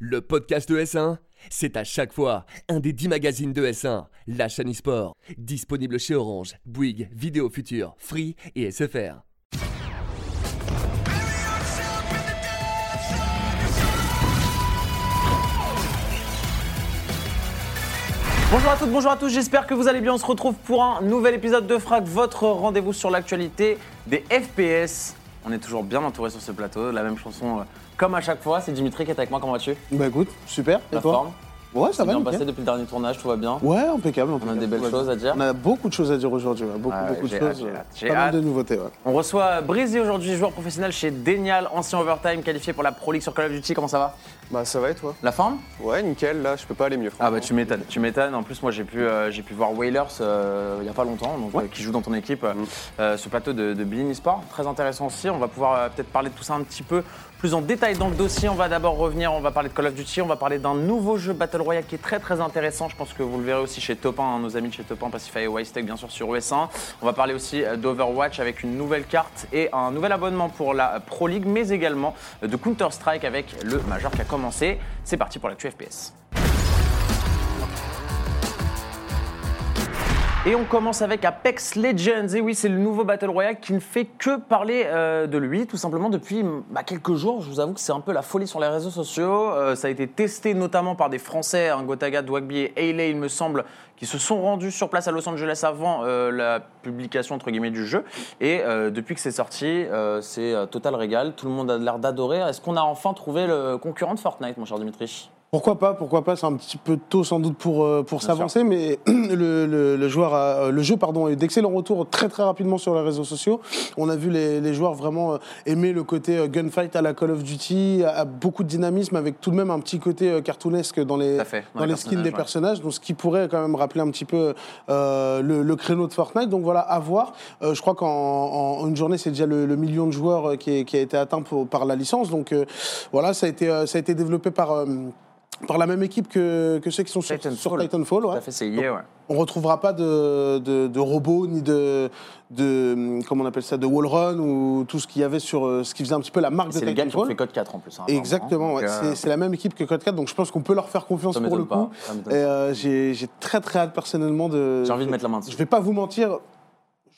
Le podcast de S1, c'est à chaque fois un des 10 magazines de S1, la chaîne e-sport, disponible chez Orange, Bouygues, Vidéo Future, Free et SFR. Bonjour à toutes, bonjour à tous, j'espère que vous allez bien. On se retrouve pour un nouvel épisode de Frac, votre rendez-vous sur l'actualité des FPS. On est toujours bien entouré sur ce plateau, la même chanson euh, comme à chaque fois. C'est Dimitri qui est avec moi, comment vas-tu? Bah écoute, super. Et La toi? forme? Ouais, ça va. bien passé depuis le dernier tournage, tout va bien? Ouais, impeccable. On a impeccable. des belles choses à dire On a beaucoup de choses à dire aujourd'hui. ouais, Beaucoup, beaucoup de choses. hâte, j'ai Pas mal hâte. de nouveautés. Ouais. On reçoit Breezy aujourd'hui, joueur professionnel chez Denial, ancien overtime, qualifié pour la Pro League sur Call of Duty. Comment ça va? Bah ça va et toi? La forme? Ouais nickel, là je peux pas aller mieux. Ah bah tu m'étonnes, tu m'étonnes. En plus moi j'ai pu, euh, j'ai pu voir Whalers euh, il y a pas longtemps, donc, euh, qui joue dans ton équipe ce plateau de, de Sport. Très intéressant aussi. On va pouvoir peut-être parler de tout ça un petit peu plus en détail dans le dossier. On va d'abord revenir, on va parler de Call of Duty, on va parler d'un nouveau jeu Battle Royale qui est très très intéressant. Je pense que vous le verrez aussi chez Top 1, hein, nos amis de chez Top 1, Pacify et Wistek bien sûr sur US1. On va parler aussi d'Overwatch avec une nouvelle carte et un nouvel abonnement pour la Pro League, mais également de Counter-Strike avec le Major qui a commencé. C'est parti pour l'actu FPS. Et on commence avec Apex Legends. Et oui, c'est le nouveau Battle Royale qui ne fait que parler euh, de lui, tout simplement depuis bah, quelques jours. Je vous avoue que c'est un peu la folie sur les réseaux sociaux. Euh, ça a été testé notamment par des Français, hein, Gotaga, Dwagby et Ailey, il me semble, qui se sont rendus sur place à Los Angeles avant euh, la publication entre guillemets du jeu. Et depuis que c'est sorti, c'est total régal. Tout le monde a l'air d'adorer. Est-ce qu'on a enfin trouvé le concurrent de Fortnite, mon cher Dimitri? Pourquoi pas Pourquoi pas C'est un petit peu tôt sans doute pour, euh, pour s'avancer, mais le, le- le joueur a- euh, le jeu pardon, a eu d'excellents retours très très rapidement sur les réseaux sociaux. On a vu les, les joueurs vraiment euh, aimer le côté gunfight à la Call of Duty, a, a beaucoup de dynamisme avec tout de même un petit côté cartoonesque dans les, fait, dans dans les les skins des personnages, ouais. personnages, donc ce qui pourrait quand même rappeler un petit peu euh, le, le créneau de Fortnite. Donc voilà, à voir. Euh, je crois qu'en en une journée, c'est déjà le, million de joueurs qui, est- qui a été atteint pour- par la licence. Donc euh, voilà, ça a été, ça a été développé par, par la même équipe que, que ceux qui sont sur Titanfall. sur Titanfall. ouais. Tout à fait, c'est ouais. On retrouvera pas de, de, de robots ni de, de comment on appelle ça de wallrun ou tout ce qu'il y avait sur euh, ce qui faisait un petit peu la marque de C'est les gars qui ont Titanfall. fait Code 4 en plus. hein. Exactement, ouais. euh, c'est la même équipe que Code 4, donc je pense qu'on peut leur faire confiance Ça pour le coup. euh, j'ai j'ai très très hâte personnellement de. J'ai envie de mettre la main dessus. Je vais pas vous mentir,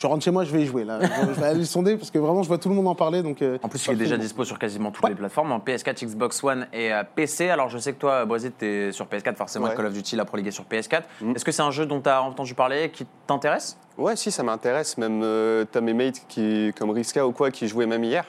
je rentre chez moi, je vais y jouer là. je vais aller le sonder parce que vraiment je vois tout le monde en parler. Donc, euh, En plus, il est déjà dispo sur quasiment toutes les plateformes, en PS4, Xbox One et euh, PC. Alors, je sais que toi, Brésil, tu es sur PS4, forcément, Ouais. Call of Duty, la Pro League est sur PS4. Mm. Est-ce que c'est un jeu dont tu as entendu parler, qui t'intéresse? Ouais si ça m'intéresse, même euh, t'as mes mates qui, comme Riska ou quoi qui jouaient même hier.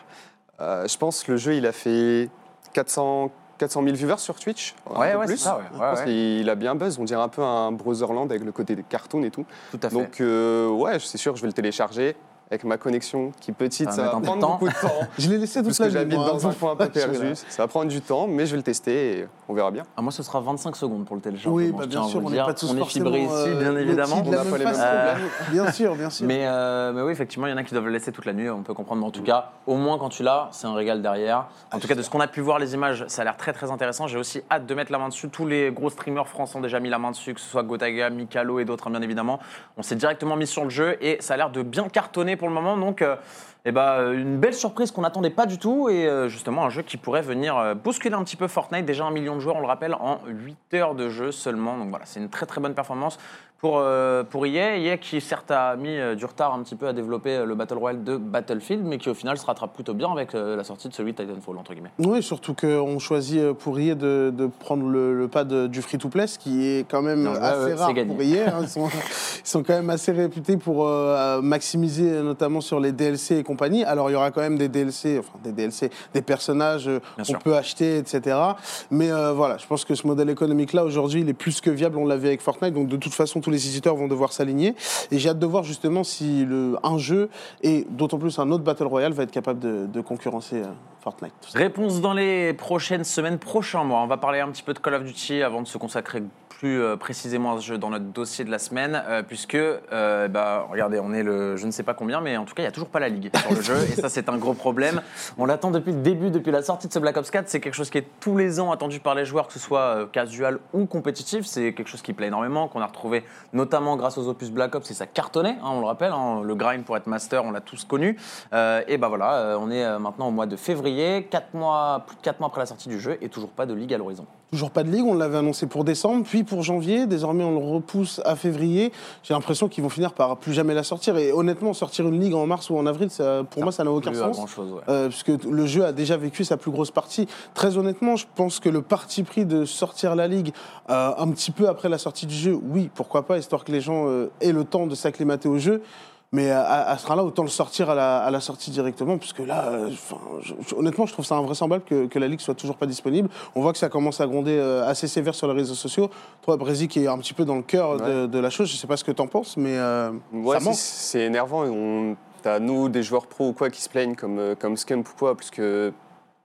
Euh, je pense que le jeu il a fait 400, 400 000 viewers sur Twitch. Ouais, ouais, c'est plus. ça, ouais. Je Ouais, pense ouais. qu'il a bien buzz, on dirait un peu un Brotherland avec le côté des cartoons et tout. Tout à fait. Donc euh, ouais, c'est sûr, je vais le télécharger avec ma connexion qui petite, Ça va prendre temps. beaucoup de temps. je l'ai laissé toute la nuit. j'habite dans un point un peu perdu, ça va prendre du temps, mais je vais le tester et on verra bien. Ah, moi, ce sera 25 secondes pour le téléchargement. Oui, je bah, bien sûr, vous on n'est dire. pas tous On est fibrés ici, euh, bien évidemment. de On la n'a même pas les mêmes façon. problèmes. Bien sûr, bien sûr. Mais, euh, mais oui, effectivement, il y en a qui doivent le laisser toute la nuit, on peut comprendre. Mais en tout cas, au moins quand tu l'as, c'est un régal derrière. En tout cas, de ce qu'on a pu voir, les images, ça a l'air très très intéressant. J'ai aussi hâte de mettre la main dessus. Tous les gros streamers français ont déjà mis la main dessus, que ce soit Gotaga, Mikalo et d'autres, hein, bien évidemment. On s'est directement mis sur le jeu et ça a l'air de bien cartonner pour le moment. Donc, euh, eh ben, une belle surprise qu'on n'attendait pas du tout et euh, justement un jeu qui pourrait venir euh, bousculer un petit peu Fortnite. Déjà un million de joueurs, on le rappelle, en 8 heures de jeu seulement. Donc voilà, c'est une très très bonne performance pour, euh, pour EA. EA qui certes a mis euh, du retard un petit peu à développer euh, le Battle Royale de Battlefield, mais qui au final se rattrape plutôt bien avec euh, la sortie de celui de Titanfall, entre guillemets. Oui, surtout qu'on choisit pour EA de, de prendre le, le pas de- du free-to-play, ce qui est quand même assez rare gagné. pour EA. hein. Ils, sont, ils sont quand même assez réputés pour maximiser, notamment sur les DLC et compagnie. Alors, il y aura quand même des DLC, enfin des DLC, des personnages qu'on peut acheter, etc. Mais voilà, je pense que ce modèle économique-là, aujourd'hui, il est plus que viable. On l'a vu avec Fortnite. Donc, de toute façon, les éditeurs vont devoir s'aligner. Et j'ai hâte de voir justement si un jeu, et d'autant plus un autre Battle Royale, va être capable de, de concurrencer euh, Fortnite. Réponse dans les prochaines semaines, prochains mois. On va parler un petit peu de Call of Duty avant de se consacrer plus euh, précisément à ce jeu dans notre dossier de la semaine, euh, puisque, euh, bah, regardez, on est le je ne sais pas combien, mais en tout cas, il n'y a toujours pas la Ligue sur le jeu, et ça, c'est un gros problème. On l'attend depuis le début, depuis la sortie de ce Black Ops 4. C'est quelque chose qui est tous les ans attendu par les joueurs, que ce soit casual ou compétitif. C'est quelque chose qui plaît énormément, qu'on a retrouvé notamment grâce aux opus Black Ops, et ça cartonnait, hein, on le rappelle, hein, le grind pour être master, on l'a tous connu. Et bah voilà, on est maintenant au mois de février, quatre mois, plus de 4 mois après la sortie du jeu, et toujours pas de Ligue à l'horizon. Toujours pas de ligue, on l'avait annoncé pour décembre, puis pour janvier. Désormais, on le repousse à février. J'ai l'impression qu'ils vont finir par plus jamais la sortir. Et honnêtement, sortir une ligue en mars ou en avril, ça, pour moi, ça n'a aucun sens. grand-chose, ouais. Euh, puisque le jeu a déjà vécu sa plus grosse partie. Très honnêtement, je pense que le parti pris de sortir la ligue euh, un petit peu après la sortie du jeu, oui, pourquoi pas, histoire que les gens euh, aient le temps de s'acclimater au jeu. Mais à, à ce train-là, autant le sortir à la, à la sortie directement, puisque là, euh, enfin, je- je- honnêtement, je trouve ça invraisemblable que, que la ligue soit toujours pas disponible. On voit que ça commence à gronder euh, assez sévère sur les réseaux sociaux. Toi, Brésil, qui est un petit peu dans le cœur de, de la chose, je sais pas ce que t'en penses, mais euh, Ouais, ça c'est- manque. c'est énervant. On... T'as nous, des joueurs pro ou quoi, qui se plaignent comme, euh, comme Scump ou quoi, parce que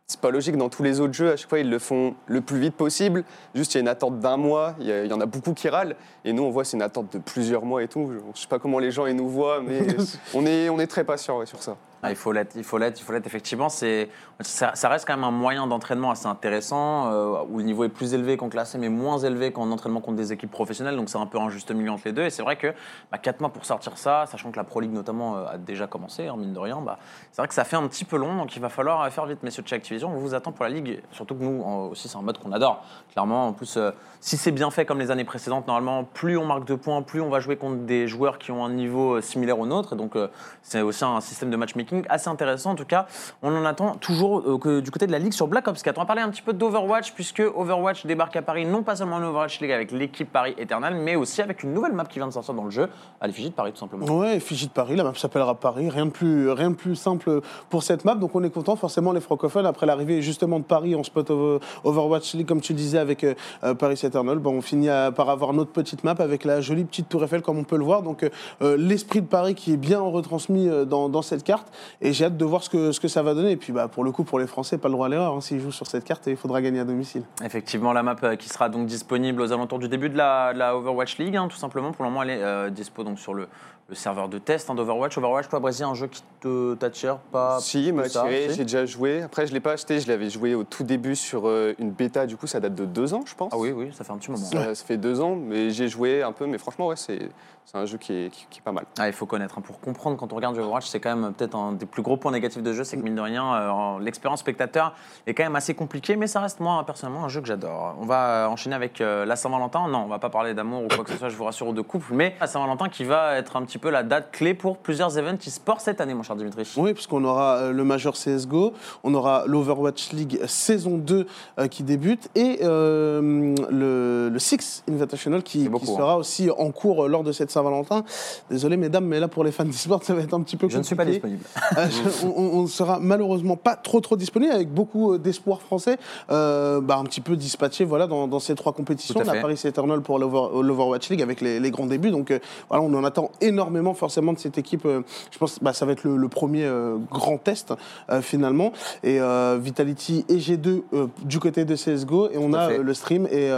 c'est pas logique. Dans tous les autres jeux, à chaque fois, ils le font le plus vite possible. Juste, il y a une attente d'un mois. Il y, a- il y en a beaucoup qui râlent. Et nous, on voit, c'est une attente de plusieurs mois et tout. Je sais pas comment les gens ils nous voient, mais on est, on est très patient sur ça. Ah, il faut l'être, il faut l'être, il faut l'être. Effectivement, c'est, ça, reste quand même un moyen d'entraînement assez intéressant, euh, où le niveau est plus élevé qu'en classé, mais moins élevé qu'en entraînement contre des équipes professionnelles. Donc c'est un peu un juste milieu entre les deux. Et c'est vrai que bah, 4 mois pour sortir ça, sachant que la Pro League notamment euh, a déjà commencé, hein, mine de rien, bah, c'est vrai que ça fait un petit peu long. Donc il va falloir euh, faire vite, messieurs de chez Activision. On vous attend pour la Ligue. Surtout que nous en- aussi, c'est un mode qu'on adore. Clairement, en plus, si c'est bien fait comme les années précédentes, normalement, plus on marque de points, plus on va jouer contre des joueurs qui ont un niveau similaire au nôtre. Et donc c'est aussi un système de matchmaking assez intéressant. En tout cas, on en attend toujours euh, que du côté de la Ligue sur Black Ops 4. On va parler un petit peu d'Overwatch, puisque Overwatch débarque à Paris, non pas seulement en Overwatch League avec l'équipe Paris Eternal, mais aussi avec une nouvelle map qui vient de sortir dans le jeu, à l'effigie de Paris tout simplement. Ouais, effigie de Paris, la map s'appellera Paris, rien de, plus, rien de plus simple pour cette map, donc on est content, forcément les francophones, après l'arrivée justement de Paris en spot over- Overwatch League, comme tu disais avec euh, euh, Paris Eternal, bon, on finit par avoir notre petite map avec la jolie petite tour Eiffel comme on peut le voir, donc l'esprit de Paris qui est bien retransmis dans cette carte, et j'ai hâte de voir ce que, ça va donner, et puis bah, pour le coup pour les Français, pas le droit à l'erreur, hein, s'ils jouent sur cette carte, il faudra gagner à domicile. Effectivement, la map euh, qui sera donc disponible aux alentours du début de la, Overwatch League, hein, tout simplement. Pour le moment, elle est euh, dispo sur le, le serveur de test hein, d'Overwatch. Overwatch, toi, Brésil, un jeu qui te t'attire pas si, il m'a attiré, si j'ai déjà joué. Après, je l'ai pas acheté, je l'avais joué au tout début sur euh, une bêta, du coup, ça date de deux ans, je pense. Ah oui, oui, ça fait un petit moment. Ça, ça fait deux ans, mais j'ai joué un peu, mais franchement, ouais, c'est c'est un jeu qui est, qui- qui est pas mal. Ah, il faut connaître. hein. Pour comprendre, quand on regarde Overwatch, c'est quand même peut-être un des plus gros points négatifs de jeu, c'est que mine de rien, euh, l'expérience spectateur est quand même assez compliquée, mais ça reste moi personnellement un jeu que j'adore. On va euh, enchaîner avec euh, la Saint-Valentin. Non, on va pas parler d'amour ou quoi que ce soit, je vous rassure, ou de couple, mais la Saint-Valentin qui va être un petit peu la date clé pour plusieurs events e-sport cette année, mon cher Dimitri. Oui, puisqu'on aura euh, le Major CSGO, on aura l'Overwatch League saison 2 euh, qui débute et euh, le, le Six Invitational qui, beaucoup, qui sera aussi en cours lors de cette Saint-Valentin. Désolé mesdames, mais là pour les fans d'e-sport, ça va être un petit peu Je ne suis pas compliqué. disponible. Euh, je- on, on sera malheureusement pas trop trop disponible avec beaucoup d'espoir français, bah, un petit peu dispatchés voilà, dans, dans ces trois compétitions. On a. Paris Eternal pour l'Over- l'Overwatch League avec les, les grands débuts. Donc voilà, on en attend énormément forcément de cette équipe. euh, je pense que bah, ça va être le, le premier euh, grand test euh, finalement. Et Vitality et G2 euh, du côté de CSGO. Et on Tout a le stream et,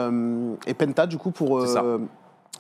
et Penta du coup pour...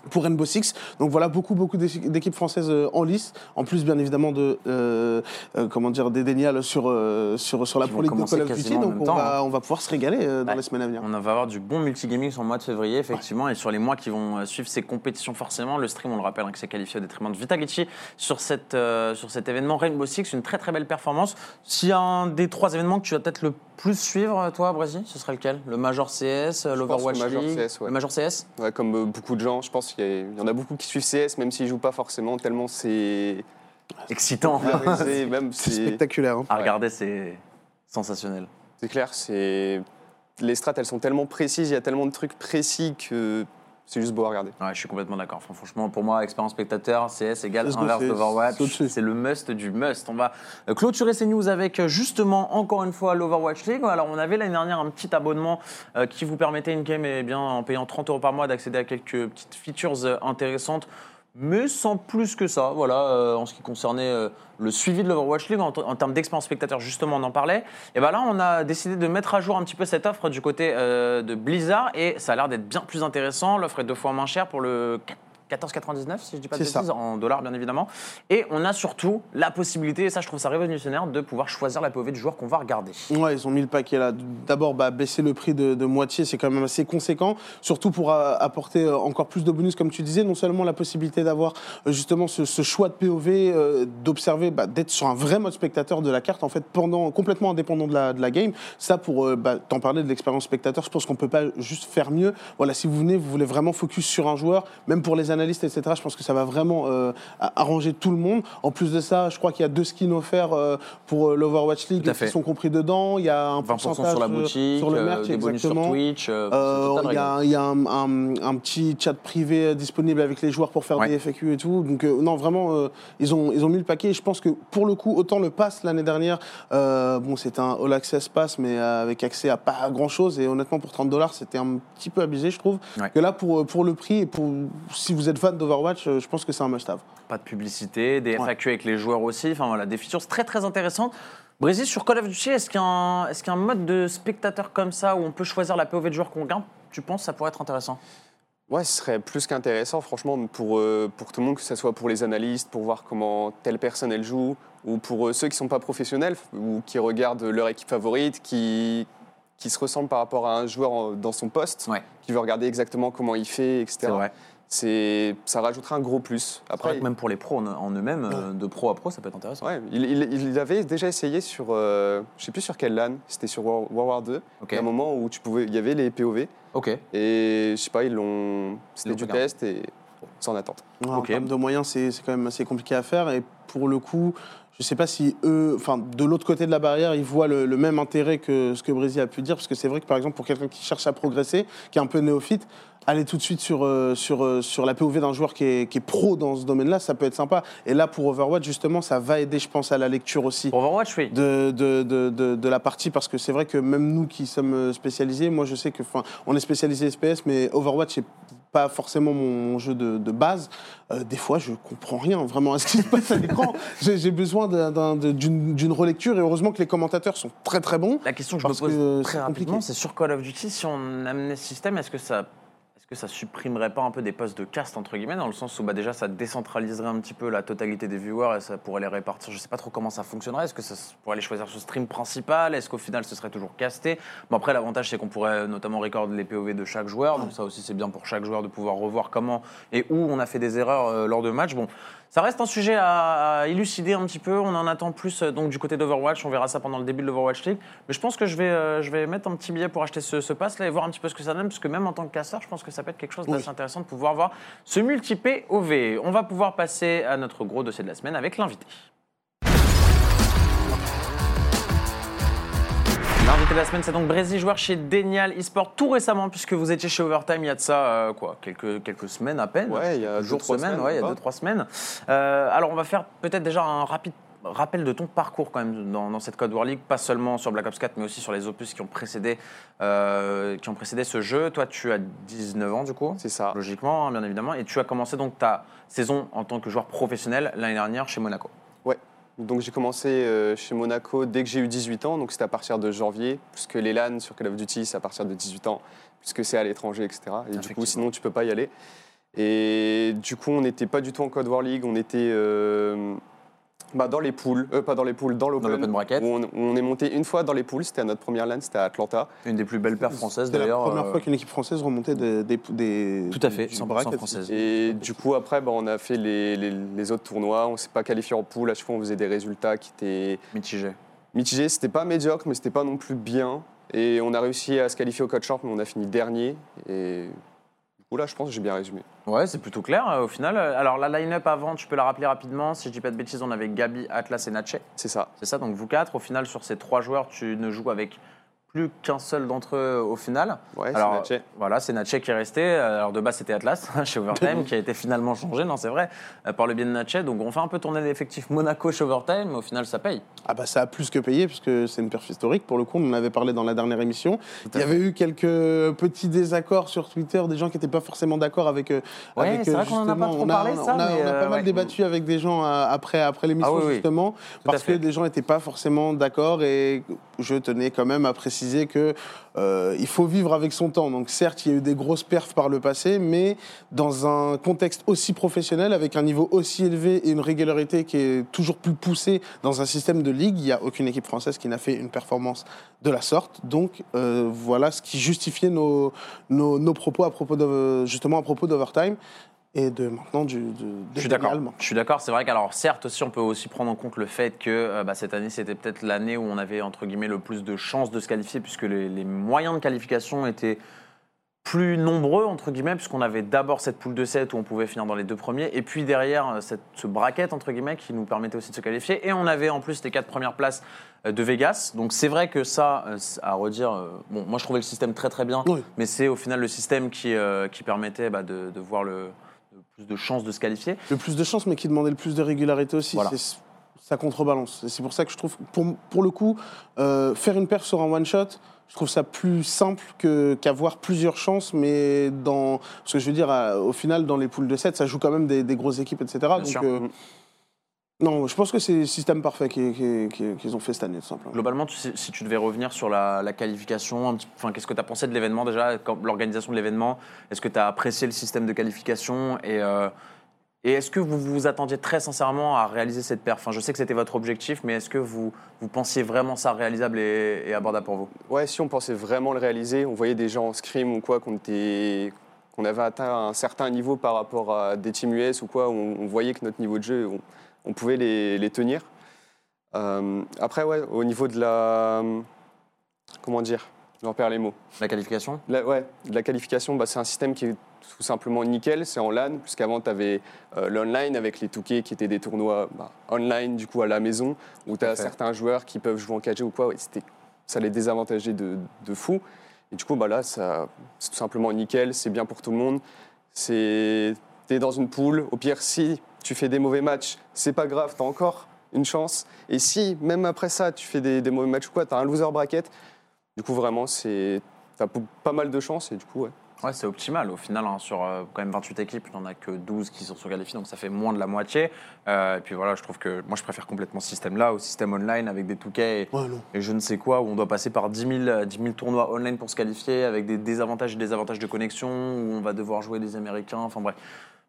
C'est pour Rainbow Six. Donc voilà, beaucoup, beaucoup d'équi- d'équipes françaises euh, en lice. En plus, bien évidemment, de, euh, euh, comment dire, des dénials sur, euh, sur, sur la Pro League de Call of Duty. Donc on temps, va, on va pouvoir se régaler euh, dans Ouais. les semaines à venir. On va avoir du bon multigaming sur le mois de février, effectivement, et sur les mois qui vont suivre ces compétitions, forcément. Le stream, on le rappelle, hein, qui s'est qualifié au détriment de Vitality sur, cette, euh, sur cet événement Rainbow Six. Une très très belle performance. S'il y a un des trois événements que tu vas peut-être le plus suivre, toi, Brésil, ce serait lequel? Le Major CS, l'Overwatch le Major CS, ouais. Le Major CS Ouais, comme beaucoup de gens, je pense qu'il y, a- il y en a beaucoup qui suivent CS, même s'ils jouent pas forcément, tellement c'est Excitant. C'est spectaculaire. hein. À regarder, c'est sensationnel. c'est clair, c'est les strats, elles sont tellement précises, il y a tellement de trucs précis que c'est juste beau à regarder. Ouais, je suis complètement d'accord. Enfin, franchement, pour moi, expérience spectateur, CS égale inverse c'est- d'Overwatch. c'est le must du must. On va euh, clôturer ces news avec euh, justement, encore une fois, l'Overwatch League. Alors, on avait l'année dernière un petit abonnement euh, qui vous permettait, in-game, eh bien, en payant 30 euros par mois, d'accéder à quelques petites features intéressantes. Mais sans plus que ça. Voilà, euh, en ce qui concernait euh, le suivi de l'Overwatch League, en, termes d'expérience spectateur, justement, on en parlait. Et ben là, on a décidé de mettre à jour un petit peu cette offre du côté euh, de Blizzard, et ça a l'air d'être bien plus intéressant. L'offre est deux fois moins chère pour le 14,99 si je dis pas de ça. bêtises, en dollars bien évidemment. Et on a surtout la possibilité, et ça je trouve ça révolutionnaire, de pouvoir choisir la POV du joueur qu'on va regarder. Ouais, ils ont mis le paquet là. D'abord, bah, baisser le prix de, de moitié, c'est quand même assez conséquent, surtout pour euh, apporter euh, encore plus de bonus, comme tu disais. Non seulement la possibilité d'avoir euh, justement ce, ce choix de POV, euh, d'observer, bah, d'être sur un vrai mode spectateur de la carte, en fait, pendant, complètement indépendant de la, de la game. Ça, pour euh, bah, t'en parler de l'expérience spectateur, je pense qu'on peut pas juste faire mieux. Voilà, si vous venez, vous voulez vraiment focus sur un joueur, même pour les analystes, etc., je pense que ça va vraiment euh, arranger tout le monde. En plus de ça, je crois qu'il y a deux skins offerts euh, pour euh, l'Overwatch League qui sont compris dedans. Il y a un 20% pourcentage sur la euh, boutique, sur le merch, des bonus sur. Twitch. c'est Il y a, y un, un- un petit chat privé disponible avec les joueurs pour faire Ouais. des FAQ et tout. Donc non, vraiment, ils, ont, ils ont mis le paquet. Et je pense que pour le coup, autant le pass l'année dernière, bon, c'était un All Access Pass, mais avec accès à pas grand-chose. Et honnêtement, pour 30 dollars, c'était un petit peu abusé, je trouve. Ouais. Que là, pour, pour le prix et pour si vous êtes fan d'Overwatch, euh, je pense que c'est un must-have. Pas de publicité, des Ouais. FAQ avec les joueurs aussi, enfin voilà, des features très très intéressantes. Brésil, sur Call of Duty, est-ce qu'il y, a un- est-ce qu'il y a un mode de spectateur comme ça où on peut choisir la POV de joueur qu'on regarde? Tu penses que ça pourrait être intéressant? Ouais, ce serait plus qu'intéressant, franchement, pour, euh, pour tout le monde, que ce soit pour les analystes, pour voir comment telle personne elle joue, ou pour euh, ceux qui ne sont pas professionnels, ou qui regardent leur équipe favorite, qui, qui se ressemblent par rapport à un joueur en- dans son poste, Ouais. qui veut regarder exactement comment il fait, etc. C'est ça rajoutera un gros plus. C'est vrai Après, que même pour les pros en, en eux-mêmes, euh, de pro à pro, ça peut être intéressant. ouais, il, il- il avait déjà essayé sur, euh, je sais plus sur quelle LAN, c'était sur War, War War 2, Ok. il y a un moment où tu pouvais, il y avait les POV, Ok. et je sais pas, ils l'ont, c'était du regardé. test et c'est en attente. Ouais. En termes de moyens, c'est c'est quand même assez compliqué à faire. Et pour le coup, je ne sais pas si eux, enfin, de l'autre côté de la barrière, ils voient le, le même intérêt que ce que Brésil a pu dire. Parce que c'est vrai que, par exemple, pour quelqu'un qui cherche à progresser, qui est un peu néophyte, aller tout de suite sur, euh, sur, euh, sur la POV d'un joueur qui est, qui est pro dans ce domaine-là, ça peut être sympa. Et là, pour Overwatch, justement, ça va aider, je pense, à la lecture aussi Overwatch, oui. de, de, de, de, de la partie parce que c'est vrai que même nous qui sommes spécialisés, moi je sais que enfin on est spécialisé SPS mais Overwatch c'est pas forcément mon, jeu de, de base. Euh, des fois je comprends rien vraiment à ce qui se passe à l'écran. J'ai besoin d'une relecture et heureusement que les commentateurs sont très très bons. La question que je me Parce que pose très rapidement, c'est sur Call of Duty, si on amenait ce système, est-ce que ça. Que ça supprimerait pas un peu des postes de cast entre guillemets dans le sens où bah déjà ça décentraliserait un petit peu la totalité des viewers et ça pourrait les répartir. Je sais pas trop comment ça fonctionnerait. Est-ce que ça pourrait les choisir sur stream principal? Est-ce qu'au final ce serait toujours casté? Bon après l'avantage c'est qu'on pourrait notamment record les POV de chaque joueur. Donc ça aussi c'est bien pour chaque joueur de pouvoir revoir comment et où on a fait des erreurs euh, lors de matchs. Bon ça reste un sujet à, élucider un petit peu. On en attend plus euh, donc du côté d'Overwatch. On verra ça pendant le début de l'Overwatch League. Mais je pense que je vais, euh, je vais mettre un petit billet pour acheter ce, ce pass là et voir un petit peu ce que ça donne. Parce que même en tant que casseur, je pense que peut être quelque chose d'assez Oui. intéressant de pouvoir voir ce multi-POV. On va pouvoir passer à notre gros dossier de la semaine avec l'invité. L'invité de la semaine, c'est donc Brésil, joueur chez Denial eSport tout récemment, puisque vous étiez chez Overtime il y a de ça, euh, quoi, quelques, quelques semaines à peine. Ouais, il y a deux, jours, trois semaines, semaines, ouais, il y a deux, trois semaines. Euh, alors, on va faire peut-être déjà un rapide rappel de ton parcours quand même dans, dans cette Code War League, pas seulement sur Black Ops 4, mais aussi sur les opus qui ont précédé, euh, qui ont précédé ce jeu. Toi, tu as 19 ans du coup C'est ça. logiquement, hein, bien évidemment. Et tu as commencé donc ta saison en tant que joueur professionnel l'année dernière chez Monaco. Donc j'ai commencé euh, chez Monaco dès que j'ai eu 18 ans, donc c'était à partir de janvier, puisque les LAN sur Call of Duty c'est à partir de 18 ans, puisque c'est à l'étranger, etc. Et du coup sinon tu peux pas y aller. Et du coup on n'était pas du tout en Code War League, on était euh, bah, dans les poules, euh, pas dans les poules, dans l'open. l'open bracket. où On, où on est monté une fois dans les poules, c'était à notre première LAN, c'était à Atlanta. Une des plus belles paires françaises C'était la d'ailleurs. première euh, fois qu'une équipe française remontait des, des, des- Tout à fait, 100% bracket. française. Et du coup après bah, on a fait les, les- les autres tournois, on s'est pas qualifié en poule, à chaque fois on faisait des résultats qui étaient mitigé. Mitigé, c'était pas médiocre, mais c'était pas non plus bien. Et on a réussi à se qualifier au Code Champ, mais on a fini dernier. Et là, je pense que j'ai bien résumé. Ouais, c'est plutôt clair euh, au final. Alors la line-up avant, tu peux la rappeler rapidement. Si je dis pas de bêtises, on avait Gabi, Atlas et Natchez. C'est ça. C'est ça, donc vous quatre. Au final, sur ces trois joueurs, tu ne joues avec plus qu'un seul d'entre eux au final. Ouais, c'est Alors, Natchez. Voilà, c'est Natchez qui est resté. Alors de base, c'était Atlas chez Overtime qui a été finalement changé, non, c'est vrai, euh, par le biais de Natchez. Donc on fait un peu tourner l'effectif Monaco chez Overtime, mais au final, ça paye. Ah bah ça a plus que payé puisque c'est une perf historique pour le coup, on en avait parlé dans la dernière émission. Il y avait eu quelques petits désaccords sur Twitter, des gens qui n'étaient pas forcément d'accord avec, euh, Ouais, avec c'est euh, vrai qu'on en a pas trop on a, parlé, ça, on a, mais, on a euh, pas mal ouais. débattu avec des gens euh, après, après l'émission Ah oui, justement, parce que des gens n'étaient pas forcément d'accord et je tenais quand même à préciser que euh, il faut vivre avec son temps. Donc certes, il y a eu des grosses perfs par le passé, mais dans un contexte aussi professionnel, avec un niveau aussi élevé et une régularité qui est toujours plus poussée dans un système de ligue, il n'y a aucune équipe française qui n'a fait une performance de la sorte. Donc euh, voilà ce qui justifiait nos, nos, propos à propos justement à propos d'Overtime et de maintenant du, Je suis d'accord. Daniel. Je suis d'accord. C'est vrai qu'alors certes aussi, on peut aussi prendre en compte le fait que euh, bah, cette année, c'était peut-être l'année où on avait entre guillemets le plus de chances de se qualifier, puisque les, les moyens de qualification étaient plus nombreux entre guillemets, puisqu'on avait d'abord cette poule de 7 où on pouvait finir dans les deux premiers, et puis derrière euh, cette ce bracket entre guillemets qui nous permettait aussi de se qualifier, et on avait en plus les quatre premières places euh, de Vegas. Donc c'est vrai que ça, à redire, bon, moi je trouvais le système très très bien, Oui. mais c'est au final le système qui, euh, qui permettait bah, de, de voir le plus de chances de se qualifier. le plus de chance, mais qui demandait le plus de régularité aussi. Voilà. C'est- Ça contrebalance. Et c'est pour ça que je trouve, pour, pour le coup, euh, faire une perf sur un one-shot, je trouve ça plus simple qu'avoir plusieurs chances, mais dans. Parce que je veux dire, au final, dans les poules de 7, ça joue quand même des, des grosses équipes, etc. Donc, non, je pense que c'est le système parfait qu'ils ont fait cette année, tout simplement. Globalement, tu sais- si tu devais revenir sur la, la qualification, enfin, qu'est-ce que tu as pensé de l'événement déjà, l'organisation de l'événement? Est-ce que tu as apprécié le système de qualification? Et, euh, et est-ce que vous vous attendiez très sincèrement à réaliser cette perf? Enfin, Je sais que c'était votre objectif, mais est-ce que vous, vous pensiez vraiment ça réalisable et, et abordable pour vous? Ouais, si on pensait vraiment le réaliser, on voyait des gens en scrim ou quoi qu'on était qu'on avait atteint un certain niveau par rapport à des teams US ou quoi, on, on voyait que notre niveau de jeu, on, on pouvait les, les tenir. Euh, après, ouais, au niveau de la... Comment dire J'en perds les mots. La qualification? La, ouais, la qualification, bah, c'est un système qui est tout simplement nickel, c'est en LAN, puisqu'avant tu avais l'online avec les touquets qui étaient des tournois bah, online du coup à la maison, où tu as certains joueurs qui peuvent jouer en 4G ou quoi, ouais, c'était- ça les désavantageait de, de fou. Et du coup bah, là, c'est tout simplement nickel, c'est bien pour tout le monde. Tu es dans une poule, au pire si tu fais des mauvais matchs, c'est pas grave, tu as encore une chance. Et si même après ça, tu fais des, des mauvais matchs ou quoi, tu as un loser bracket, du coup vraiment, c'est... T'as pas mal de chance et du coup, ouais. Ouais, c'est optimal. Au final, hein, sur euh, quand même 28 équipes, il n'y en a que 12 qui se sont qualifiées, donc ça fait moins de la moitié. Euh, et puis voilà, je trouve que moi, je préfère complètement ce système-là au système online avec des touquets et, Ouais, non. et je ne sais quoi, où on doit passer par 10 000, euh, 10 000 tournois online pour se qualifier, avec des désavantages et désavantages de connexion, où on va devoir jouer des Américains. Enfin bref.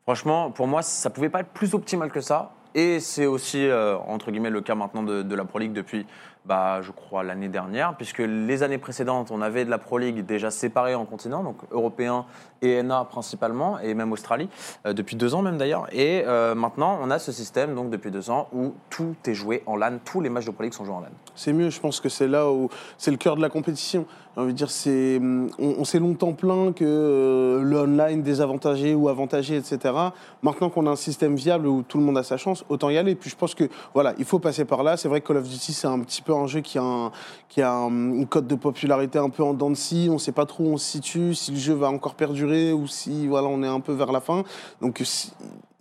Franchement, pour moi, ça pouvait pas être plus optimal que ça. Et c'est aussi, euh, entre guillemets, le cas maintenant de, de la Pro League depuis, bah, je crois, l'année dernière, puisque les années précédentes, on avait de la Pro League déjà séparée en continents, donc européen et NA principalement, et même Australie, euh, depuis deux ans même d'ailleurs. Et euh, maintenant, on a ce système, donc depuis deux ans, où tout est joué en LAN, tous les matchs de Pro League sont joués en LAN. C'est mieux, je pense que c'est là où c'est le cœur de la compétition. J'ai envie de dire, c'est, on, on s'est longtemps plaint que euh, le online désavantagé ou avantagé, etc. Maintenant qu'on a un système viable où tout le monde a sa chance, autant y aller. Puis je pense que voilà, il faut passer par là. C'est vrai que Call of Duty, c'est un petit peu un jeu qui a, un- qui une cote de popularité un peu en dents de scie. On ne sait pas trop où on se situe, si le jeu va encore perdurer ou si voilà, on est un peu vers la fin. Donc si-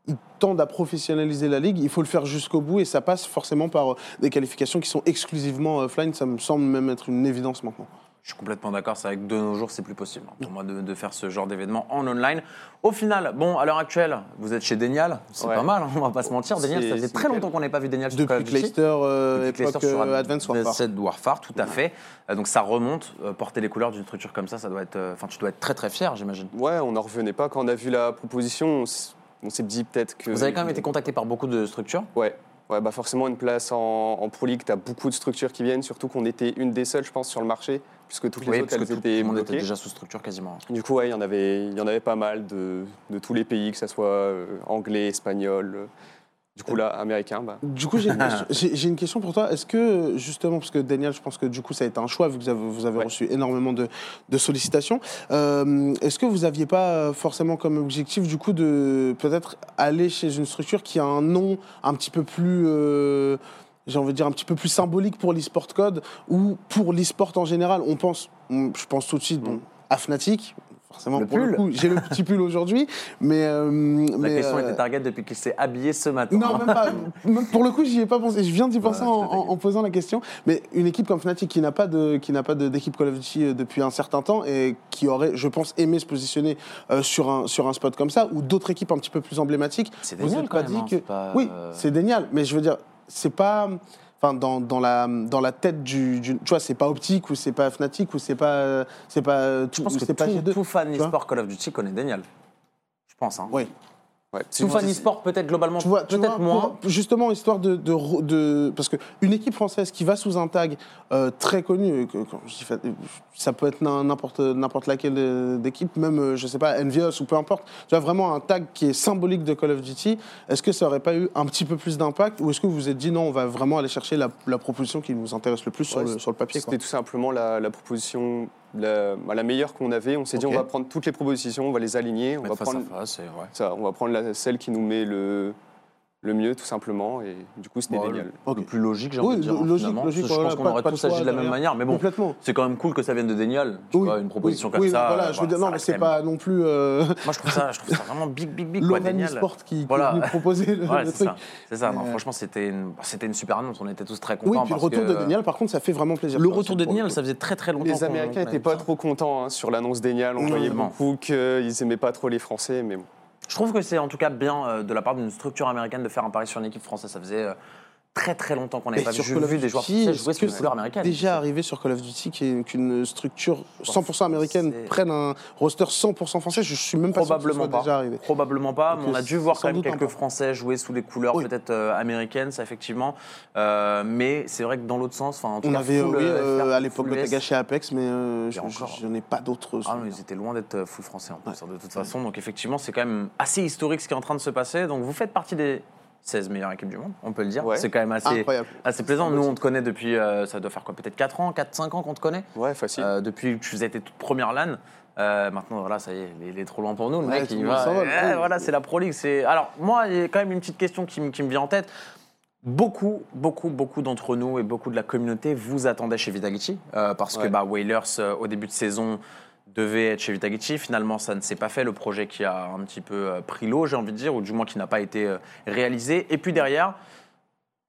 ils tendent à professionnaliser la ligue, il faut le faire jusqu'au bout et ça passe forcément par euh, des qualifications qui sont exclusivement offline. Ça me semble même être une évidence maintenant. Je suis complètement d'accord, c'est vrai que de nos jours, c'est plus possible hein, pour moi de, de faire ce genre d'événement en online. Au final, bon, à l'heure actuelle, vous êtes chez Denial, c'est Ouais. pas mal, hein, on va pas se mentir. Denial, ça faisait très longtemps qu'on n'avait pas vu Denial sur Depuis. Leicester, euh, Depuis que époque sur euh, Advance Warfare. 7 Warfare, tout à fait. Euh, donc ça remonte, euh, porter les couleurs d'une structure comme ça, ça doit être, enfin, tu dois être très très fier, j'imagine. Ouais, on n'en revenait pas. Quand on a vu la proposition, on s'est dit peut-être que. Vous avez quand même été contacté par beaucoup de structures. Ouais. Ouais, bah forcément, une place en, en Pro League, tu as beaucoup de structures qui viennent, surtout qu'on était une des seules, je pense, sur le marché, puisque toutes les Oui, autres, elles étaient le monde était déjà sous structure quasiment. Du coup, ouais, il y en avait, il y en avait pas mal de, de tous les pays, que ce soit euh, anglais, espagnol, euh, du coup là, américain. Bah. Du coup, j'ai une, question- une pour toi. Est-ce que, justement, parce que Daniel, je pense que du coup, ça a été un choix, vu que vous avez, vous avez Ouais. reçu énormément de, de sollicitations, euh, est-ce que vous n'aviez pas forcément comme objectif, du coup, de peut-être aller chez une structure qui a un nom un petit peu plus. J'ai envie de dire, un petit peu plus symbolique pour l'e-sport code ou pour l'e-sport en général. On pense, on- je pense tout de suite bon, à Fnatic. Forcément, Le pour le coup, j'ai le petit pull aujourd'hui, mais La euh, mais, question euh, était target depuis qu'il s'est habillé ce matin. non, même pas. Même pour le coup, j'y ai pas pensé. Je viens d'y penser Ouais, en, en- en posant la question. Mais une équipe comme Fnatic qui n'a pas de qui n'a pas d'équipe Call of Duty euh, depuis un certain temps et qui aurait, je pense, aimé se positionner euh, sur un sur un spot comme ça ou d'autres équipes un petit peu plus emblématiques. C'est êtes quand même, hein, dit que c'est pas, oui, euh, c'est génial. Mais je veux dire, c'est pas. Enfin, dans, dans, la, dans la tête du, du- Tu vois, c'est pas Optique ou c'est pas Fnatic ou c'est pas. C'est pas. Je pense que c'est pas tout, G2. tout fan e-sport Call of Duty connaît Daniel. Je pense. Hein. Oui. Ouais. Tout fan e-sport peut-être globalement, Tu vois, tu peut-être vois, moins. pour- justement, histoire de, de, re- de- parce que une équipe française qui va sous un tag euh, très connu, euh, que- quand je dis fa- ça peut être n'im- n'importe n'importe laquelle euh, d'équipe, même euh, je sais pas Envious ou peu importe. Tu vois vraiment un tag qui est symbolique de Call of Duty. Est-ce que ça aurait pas eu un petit peu plus d'impact ou est-ce que vous vous êtes dit non, on va vraiment aller chercher la, la proposition qui nous intéresse le plus sur, le, sur le papier quoi? C'était tout simplement la, la proposition la, bah, la meilleure qu'on avait. On s'est dit on va prendre toutes les propositions, on va les aligner, on va face prendre à face, et ouais. ça, on va prendre la- celle qui nous met le, le mieux tout simplement et du coup c'était Bon, génial. le, Ok. le plus logique, j'ai Oui, envie de dire. logique, finalement. logique, Je voilà, pense qu'on aurait pas de tous agi de la même manière, mais bon, Complètement. c'est quand même cool que ça vienne de Daniel. Tu Oui, vois, une proposition oui, comme oui, ça. Voilà, euh, je veux dire, non, mais c'est pas non plus euh, Moi, je trouve ça, je trouve ça vraiment big, big, big, quoi, Daniel. Sport qui, Voilà. nous proposait le, Ouais, le c'est truc. ça. C'est ça. Non, Euh, franchement, c'était une, c'était une super annonce. On était tous très contents. Oui, puis le retour de Daniel, par contre, ça fait vraiment plaisir. Le retour de Daniel, ça faisait très très longtemps. Les Américains n'étaient pas trop contents hein, sur l'annonce d'Enial. On voyait beaucoup qu'ils n'aimaient pas trop les Français, mais bon. Je trouve que c'est en tout cas bien euh, de la part d'une structure américaine de faire un pari sur une équipe française. Ça faisait euh, très très longtemps qu'on n'avait pas sur vu, Call of vu des joueurs Duty, français jouer les couleurs américaines. Déjà arrivé sur Call of Duty qu'une structure 100% américaine prenne un roster 100% français, je suis même pas sûr que ce Probablement soit pas. déjà arrivé. Probablement pas, Donc, mais on a euh, dû voir quand même quelques. Français jouer sous les couleurs Oui. peut-être euh, américaines, ça effectivement. Euh, mais c'est vrai que dans l'autre sens, enfin en tout On cas, avait, full, oui, euh, à l'époque full de US. Tagashi Apex, mais euh, je je n'ai pas d'autres. Ah ils étaient loin d'être full français en plus, hein, de toute façon. Donc effectivement, c'est quand même assez historique ce qui est en train de se passer. Donc vous faites partie des 16 meilleures équipes du monde, on peut le dire. Ouais. C'est quand même assez, Incroyable. assez plaisant. Nous, on te connaît depuis, euh, ça doit faire quoi, peut-être 4 ans, 4-5 ans qu'on te connaît Ouais, facile. Euh, depuis que tu faisais tes toutes premières LAN. Euh, maintenant, voilà, ça y est, il est trop loin pour nous. Le Ouais, mec, il va. va, Ouais, oui. voilà, c'est la Pro League. c'est- Alors, moi, il y a quand même une petite question qui, me- qui me vient en tête. Beaucoup, beaucoup, beaucoup d'entre nous et beaucoup de la communauté vous attendaient chez Vitality euh, parce que bah, Whalers, euh, au début de saison, devait être chez Vitality. Finalement, ça ne s'est pas fait. Le projet qui a un petit peu euh, pris l'eau, j'ai envie de dire, ou du moins qui n'a pas été euh, réalisé. Et puis derrière,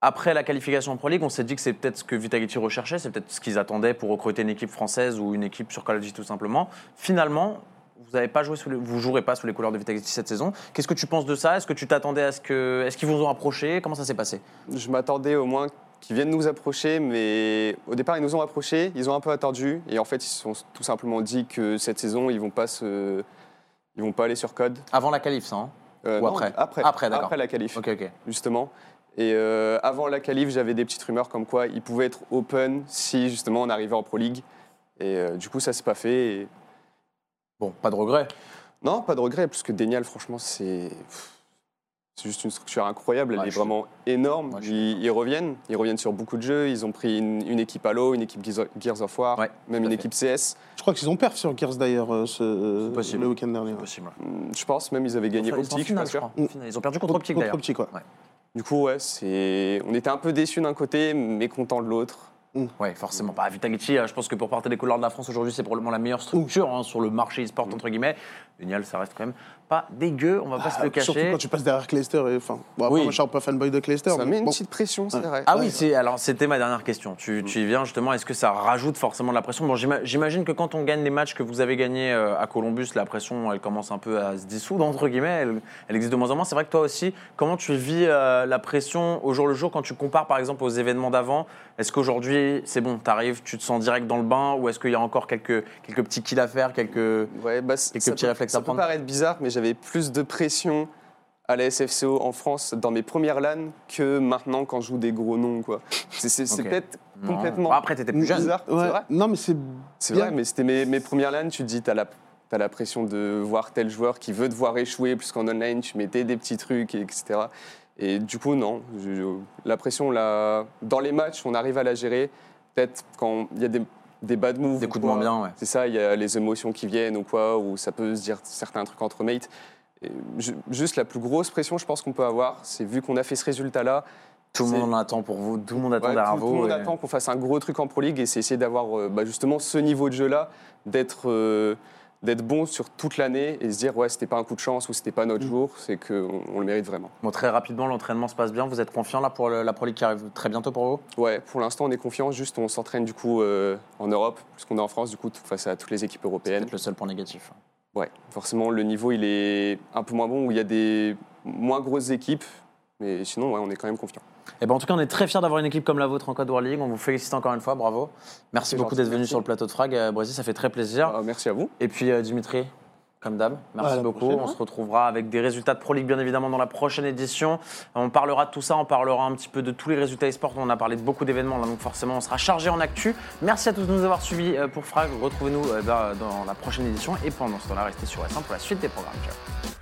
après la qualification en Pro League, on s'est dit que c'est peut-être ce que Vitality recherchait, c'est peut-être ce qu'ils attendaient pour recruter une équipe française ou une équipe sur Call of Duty tout simplement. Finalement, vous avez pas joué sous les- jouerez pas sous les couleurs de Vitality cette saison. Qu'est-ce que tu penses de ça? Est-ce que tu t'attendais à ce que, est-ce qu'ils vous ont approché? Comment ça s'est passé? Je m'attendais au moins qu'ils viennent nous approcher, mais au départ, ils nous ont approchés, ils ont un peu attendu, et en fait, ils se sont tout simplement dit que cette saison, ils vont pas se... Ils vont pas aller sur code. Avant la qualif, ça hein Euh, Ou non, après Après, Après, d'accord. la qualif, Ok, ok. justement. Et euh, avant la qualif, j'avais des petites rumeurs comme quoi ils pouvaient être open si justement on arrivait en Pro League. Et euh, du coup, ça s'est pas fait. et- Bon, pas de regret. Non, pas de regret, parce que Denial, franchement, c'est. C'est juste une structure incroyable, elle Ouais, est je- vraiment énorme. Ouais, ils, ils reviennent, ils reviennent sur beaucoup de jeux. Ils ont pris une, une équipe Halo, une équipe Gears of War, Ouais, même une fait. équipe CS. Je crois qu'ils ont perf sur Gears d'ailleurs euh, le week-end dernier. Possible. Hum, Je pense même ils avaient gagné Ils Optic, je suis finale, pas sûr. crois. En finale. Ils ont perdu contre Optic Contre d'ailleurs. Du coup, ouais, c'est. On était un peu déçus d'un côté, mais contents de l'autre. Ouais, forcément. Bah, Vitality, euh, je pense que pour porter les couleurs de la France aujourd'hui, c'est probablement la meilleure structure hein, sur le marché e-sport, entre guillemets. Génial, ça reste quand même pas dégueu, on va pas se le Ah, Surtout cacher. quand tu passes derrière Clayster. et- Enfin, bon, après, Oui. moi, je suis un peu fanboy de Clayster. Ça mais met une bon. petite pression, c'est Ouais. vrai. Ah oui, c'est alors c'était ma dernière question. Tu, tu y viens justement. Est-ce que ça rajoute forcément de la pression? Bon, j'ima- j'imagine que quand on gagne les matchs que vous avez gagnés euh, à Columbus, la pression, elle commence un peu à se dissoudre entre guillemets. Elle, elle existe de moins en moins. C'est vrai que toi aussi, comment tu vis euh, la pression au jour le jour quand tu compares par exemple aux événements d'avant? Est-ce qu'aujourd'hui c'est bon, t'arrives, tu te sens direct dans le bain, ou est-ce qu'il y a encore quelques quelques petits kills à faire, quelques Ouais, bah, c- Quelques ça petits peut- réflexes ça à peut prendre? paraître bizarre, mais j'avais plus de pression à la SFCO en France dans mes premières LAN que maintenant quand je joue des gros noms. quoi. C'est c'est- c'est Ok. peut-être Non. complètement Bon, Après, t'étais plus jeune. bizarre, Ouais. c'est vrai. Non, mais c'est C'est bien. vrai, mais c'était mes, mes premières LAN, tu te dis, t'as la, as la pression de voir tel joueur qui veut te voir échouer, plus qu'en online, tu mettais des petits trucs, et etc. Et du coup, non. je- la pression, là, dans les matchs, on arrive à la gérer. Peut-être quand il y a des, des bad moves. Des ou coups de moins bien, ouais. C'est ça, il y a les émotions qui viennent ou quoi, ou ça peut se dire certains trucs entre mates. Et juste la plus grosse pression, je pense qu'on peut avoir, c'est vu qu'on a fait ce résultat-là, Tout le monde en attend pour vous, tout le monde attend Ouais, derrière tout, tout vous. le monde et- attend qu'on fasse un gros truc en Pro League et c'est essayer d'avoir euh, bah, justement ce niveau de jeu-là, d'être euh, d'être bon sur toute l'année et se dire ouais c'était pas un coup de chance ou c'était pas Mm. notre jour, c'est qu'on on le mérite vraiment. Bon, très rapidement, l'entraînement se passe bien. Vous êtes confiant là pour le- la Pro League qui arrive très bientôt pour vous? Ouais, pour l'instant on est confiant, juste on s'entraîne du coup euh, en Europe, puisqu'on est en France du coup face à toutes les équipes européennes. Peut-être le seul point négatif. Ouais, forcément le niveau il est un peu moins bon où il y a des moins grosses équipes, mais sinon ouais, on est quand même confiant. Et ben, en tout cas, on est très fiers d'avoir une équipe comme la vôtre en Code World League. On vous félicite encore une fois, bravo. Merci beaucoup d'être venu sur le plateau de Frag, euh, Brésil, ça fait très plaisir. Ah, merci à vous. Et puis euh, Dimitri, comme d'hab, merci beaucoup. on se retrouvera avec des résultats de Pro League bien évidemment dans la prochaine édition. On parlera de tout ça, on parlera un petit peu de tous les résultats e-sport. On a parlé de beaucoup d'événements donc forcément on sera chargé en actu. Merci à tous de nous avoir suivis euh, pour Frag. Retrouvez-nous euh, dans dans la prochaine édition et pendant ce temps-là, restez sur S1 pour la suite des programmes. Ciao.